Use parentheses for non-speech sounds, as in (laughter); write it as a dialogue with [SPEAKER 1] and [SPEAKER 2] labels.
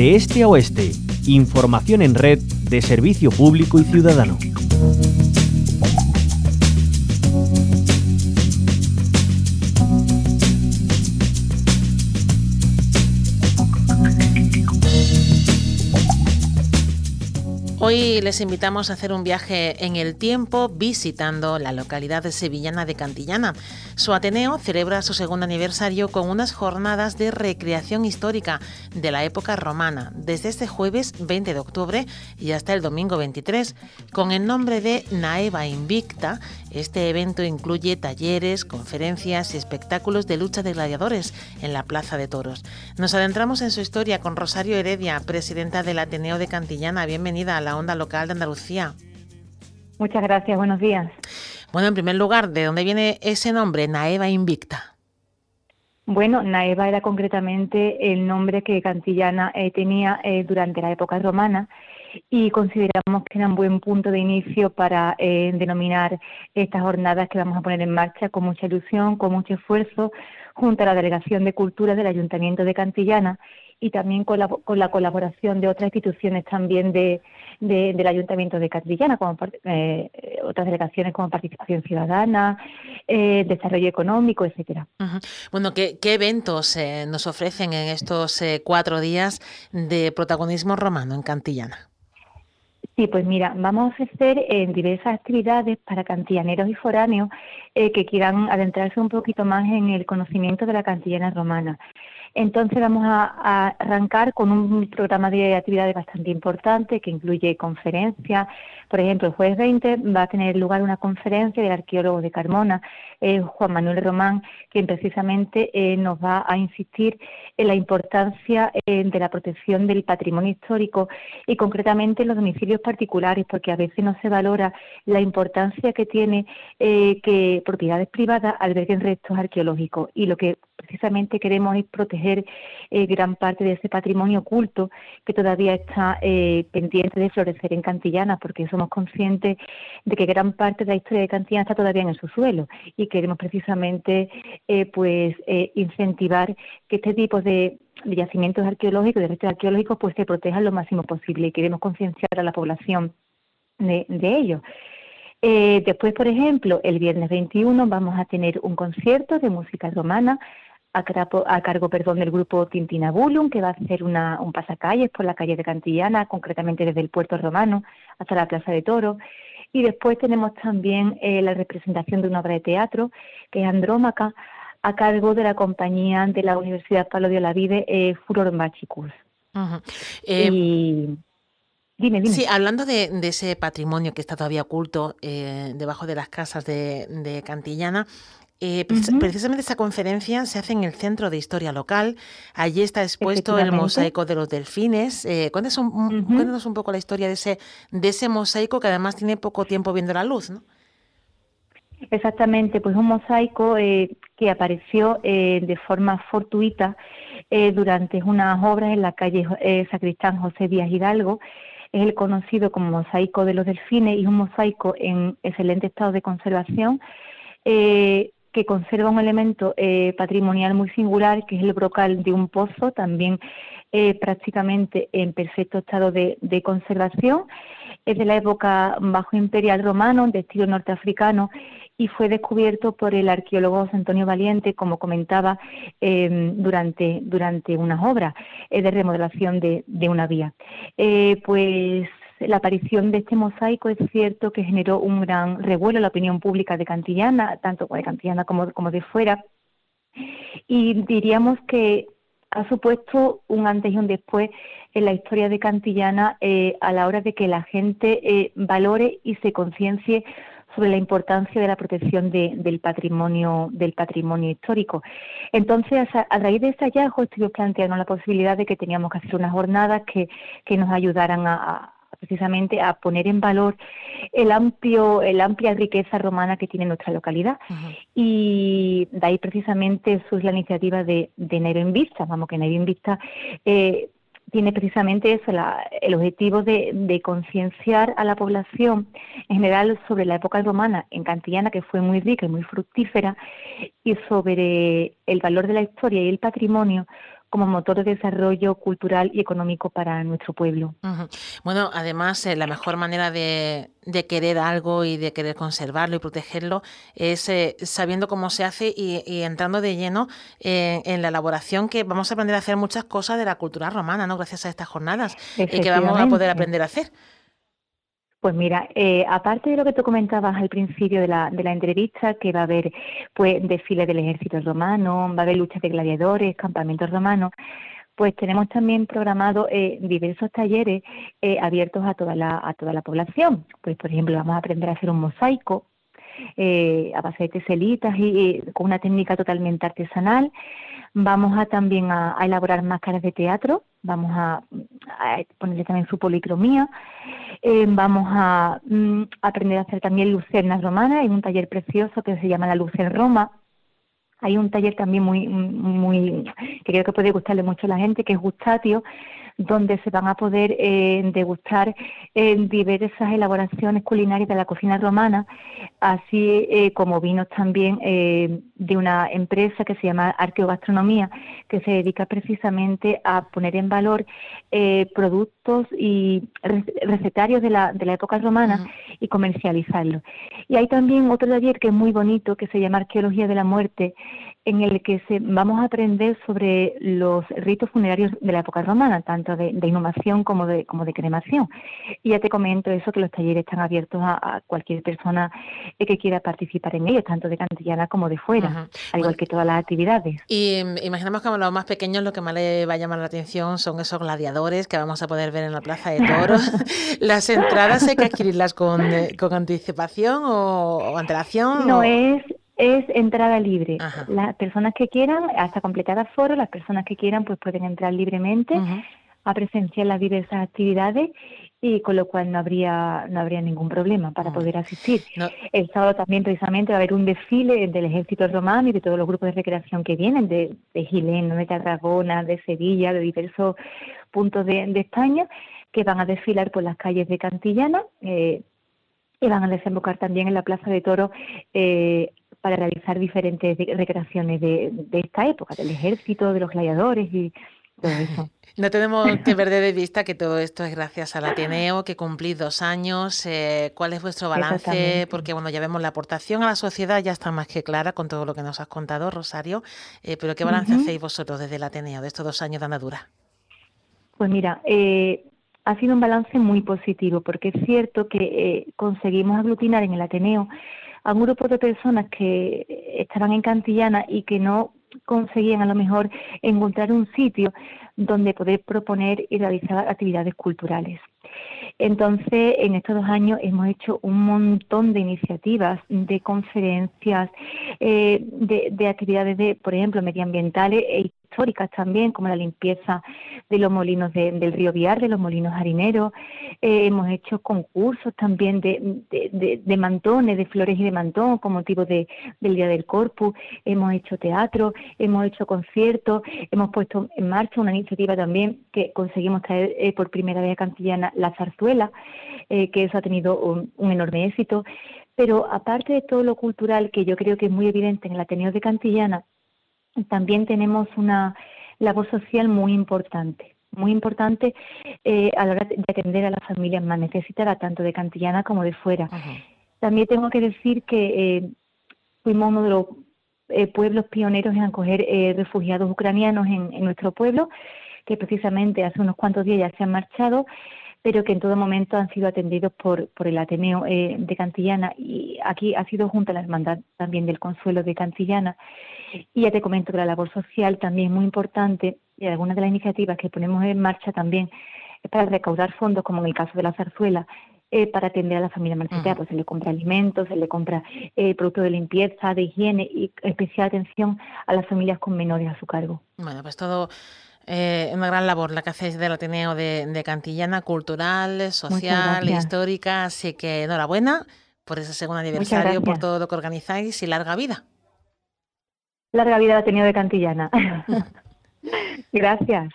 [SPEAKER 1] de este a oeste. Información en red de servicio público y ciudadano.
[SPEAKER 2] Hoy les invitamos a hacer un viaje en el tiempo visitando la localidad de sevillana de Cantillana. Su Ateneo celebra su segundo aniversario con unas jornadas de recreación histórica de la época romana, desde este jueves 20 de octubre y hasta el domingo 23, con el nombre de Naeva Invicta. Este evento incluye talleres, conferencias y espectáculos de lucha de gladiadores en la Plaza de Toros. Nos adentramos en su historia con Rosario Heredia, presidenta del Ateneo de Cantillana. Bienvenida a la onda local de Andalucía.
[SPEAKER 3] Muchas gracias, buenos días.
[SPEAKER 2] Bueno, en primer lugar, ¿de dónde viene ese nombre, Naeva Invicta?
[SPEAKER 3] Bueno, Naeva era concretamente el nombre que Cantillana eh, tenía eh, durante la época romana y consideramos que era un buen punto de inicio para eh, denominar estas jornadas que vamos a poner en marcha con mucha ilusión, con mucho esfuerzo, junto a la Delegación de Cultura del Ayuntamiento de Cantillana y también con la, con la colaboración de otras instituciones también de, del Ayuntamiento de Cantillana, como eh, otras delegaciones como Participación Ciudadana, eh, Desarrollo Económico, etcétera.
[SPEAKER 2] Bueno, ¿qué, eventos eh, nos ofrecen en estos cuatro días de protagonismo romano en Cantillana?
[SPEAKER 3] Sí, pues mira, vamos a ofrecer en diversas actividades para cantillaneros y foráneos que quieran adentrarse un poquito más en el conocimiento de la cantillana romana. Entonces vamos a, arrancar con un programa de actividades bastante importante que incluye conferencias. Por ejemplo, el jueves 20 va a tener lugar una conferencia del arqueólogo de Carmona, eh, Juan Manuel Román, quien precisamente eh, nos va a insistir en la importancia eh, de la protección del patrimonio histórico y concretamente en los domicilios particulares, porque a veces no se valora la importancia que tiene que propiedades privadas alberguen restos arqueológicos y lo que precisamente queremos es proteger eh, gran parte de ese patrimonio oculto que todavía está eh, pendiente de florecer en Cantillana, porque somos conscientes de que gran parte de la historia de Cantillana está todavía en el subsuelo y queremos precisamente eh, pues incentivar que este tipo de yacimientos arqueológicos, de restos arqueológicos, pues se protejan lo máximo posible y queremos concienciar a la población de, de ello. después, por ejemplo, el viernes 21 vamos a tener un concierto de música romana a, cargo perdón, del grupo Tintinabulum, que va a hacer una, un pasacalles por la calle de Cantillana, concretamente desde el puerto romano hasta la Plaza de Toro. Y después tenemos también eh, la representación de una obra de teatro, que es Andrómaca, a cargo de la compañía de la Universidad Pablo de Olavide, eh, Furor Machicus.
[SPEAKER 2] Eh, dime, dime. Sí, hablando de, ese patrimonio que está todavía oculto debajo de las casas de, de Cantillana, eh, precisamente esa conferencia se hace en el Centro de Historia Local. Allí está expuesto el mosaico de los delfines. Eh, cuéntanos, un, poco la historia de ese, de ese mosaico que además tiene poco tiempo viendo la luz, ¿no?
[SPEAKER 3] Exactamente, pues un mosaico eh, que apareció eh, de forma fortuita durante unas obras en la calle Sacristán José Díaz Hidalgo. Es el conocido como mosaico de los delfines y un mosaico en excelente estado de conservación. Eh, que conserva un elemento eh, patrimonial muy singular, que es el brocal de un pozo, también eh, prácticamente en perfecto estado de, conservación. Es de la época bajo imperial romano, de estilo norteafricano, y fue descubierto por el arqueólogo José Antonio Valiente, como comentaba, em, durante, durante unas obras eh, de remodelación de, de una vía. pues la aparición de este mosaico es cierto que generó un gran revuelo en la opinión pública de Cantillana, tanto de Cantillana como, de fuera, y diríamos que ha supuesto un antes y un después en la historia de Cantillana eh, a la hora de que la gente eh, valore y se conciencie sobre la importancia de la protección del patrimonio del patrimonio histórico. Entonces, a, raíz de ese hallazgo, estuvimos planteando la posibilidad de que teníamos que hacer unas jornadas que nos ayudaran a, precisamente a poner en valor el amplio, el amplia riqueza romana que tiene nuestra localidad. Y de ahí precisamente surge la iniciativa de, de Nero en Vista, vamos que Nero en Vista eh, tiene precisamente eso, el objetivo de, de concienciar a la población en general sobre la época romana en Cantillana, que fue muy rica y muy fructífera, y sobre el valor de la historia y el patrimonio como motor de desarrollo cultural y económico para nuestro pueblo.
[SPEAKER 2] Bueno, además, eh, la mejor manera de, querer algo y de querer conservarlo y protegerlo es eh, sabiendo cómo se hace y, entrando de lleno en la elaboración, que vamos a aprender a hacer muchas cosas de la cultura romana, ¿no? Gracias a estas jornadas, y que vamos a poder aprender a hacer.
[SPEAKER 3] Pues mira, eh, aparte de lo que tú comentabas al principio de la, de la entrevista, que va a haber pues desfiles del ejército romano, va a haber luchas de gladiadores, campamentos romanos, pues tenemos también programado eh, diversos talleres eh, abiertos a toda la a toda la población. Pues por ejemplo vamos a aprender a hacer un mosaico a base de teselitas y, con una técnica totalmente artesanal. Vamos a también a, elaborar máscaras de teatro, vamos a, ponerle también su policromía, eh, vamos a mm, aprender a hacer también lucernas romanas, hay un taller precioso que se llama La Luz en Roma, hay un taller también muy, muy, que creo que puede gustarle mucho a la gente, que es Gustatio, donde se van a poder eh, degustar eh, diversas elaboraciones culinarias de la cocina romana, así eh, como vinos también de una empresa que se llama Arqueogastronomía, que se dedica precisamente a poner en valor productos y recetarios de la, de la época romana y comercializarlos. Y hay también otro taller que es muy bonito, que se llama Arqueología de la Muerte, en el que se, vamos a aprender sobre los ritos funerarios de la época romana, tanto de, inhumación como de, como de cremación. Y ya te comento eso, que los talleres están abiertos a, cualquier persona eh, que quiera participar en ellos, tanto de Cantillana como de fuera, al igual que todas las actividades.
[SPEAKER 2] Y mm, imaginamos que a los más pequeños lo que más les va a llamar la atención son esos gladiadores que vamos a poder ver en la Plaza de Toros. (laughs) ¿Las entradas hay que adquirirlas con, eh, con anticipación o, antelación?
[SPEAKER 3] No, es es entrada libre. Las personas que quieran, hasta completar aforo, las personas que quieran pues pueden entrar libremente a presenciar las diversas actividades y con lo cual no habría no habría ningún problema para poder asistir. El sábado también precisamente va a haber un desfile del ejército romano y de todos los grupos de recreación que vienen de, de Gileno, de Tarragona, de Sevilla, de diversos puntos de, España que van a desfilar por las calles de Cantillana eh, y van a desembocar también en la Plaza de Toro eh, para realizar diferentes recreaciones de, esta época, del ejército, de los gladiadores y todo (laughs) eso.
[SPEAKER 2] No tenemos que perder de vista que todo esto es gracias al Ateneo, que cumplís dos años. Eh, ¿Cuál es vuestro balance? Porque bueno, ya vemos la aportación a la sociedad, ya está más que clara con todo lo que nos has contado, Rosario. Eh, pero ¿qué balance hacéis vosotros desde el Ateneo de estos dos años de andadura?
[SPEAKER 3] Pues mira, eh, ha sido un balance muy positivo, porque es cierto que conseguimos aglutinar en el Ateneo a un grupo de personas que estaban en Cantillana y que no conseguían a lo mejor encontrar un sitio donde poder proponer y realizar actividades culturales. Entonces, en estos dos años hemos hecho un montón de iniciativas, de conferencias, eh, de, actividades, de, por ejemplo, medioambientales e históricas también, como la limpieza de los molinos del río Viar, de los molinos harineros. Eh, hemos hecho concursos también de, de, mantones, de flores y de mantón, con motivo del Día del Corpus. Hemos hecho teatro, hemos hecho conciertos, hemos puesto en marcha una iniciativa también que conseguimos traer eh, por primera vez a Cantillana la zarzuela, eh, que eso ha tenido un enorme éxito. Pero aparte de todo lo cultural, que yo creo que es muy evidente en el Ateneo de Cantillana, también tenemos una labor social muy importante, muy importante eh, a la hora de atender a las familias más necesitadas, tanto de Cantillana como de fuera. También tengo que decir que eh, fuimos uno de los eh, pueblos pioneros en acoger refugiados ucranianos en, nuestro pueblo, que precisamente hace unos cuantos días ya se han marchado pero que en todo momento han sido atendidos por, por el Ateneo de Cantillana y aquí ha sido junto a la Hermandad también del Consuelo de Cantillana y ya te comento que la labor social también es muy importante y algunas de las iniciativas que ponemos en marcha también es para recaudar fondos, como en el caso de la zarzuela, eh, para atender a la familia marchitada. Pues se le compra alimentos, se le compra eh, productos de limpieza, de higiene y especial atención a las familias con menores a su cargo.
[SPEAKER 2] Bueno, pues todo eh, una gran labor la que hacéis del Ateneo de, Cantillana, cultural, social, histórica. Así que enhorabuena por ese segundo aniversario, por todo lo que organizáis y larga vida.
[SPEAKER 3] Larga vida la ha tenido de Cantillana. (laughs) Gracias.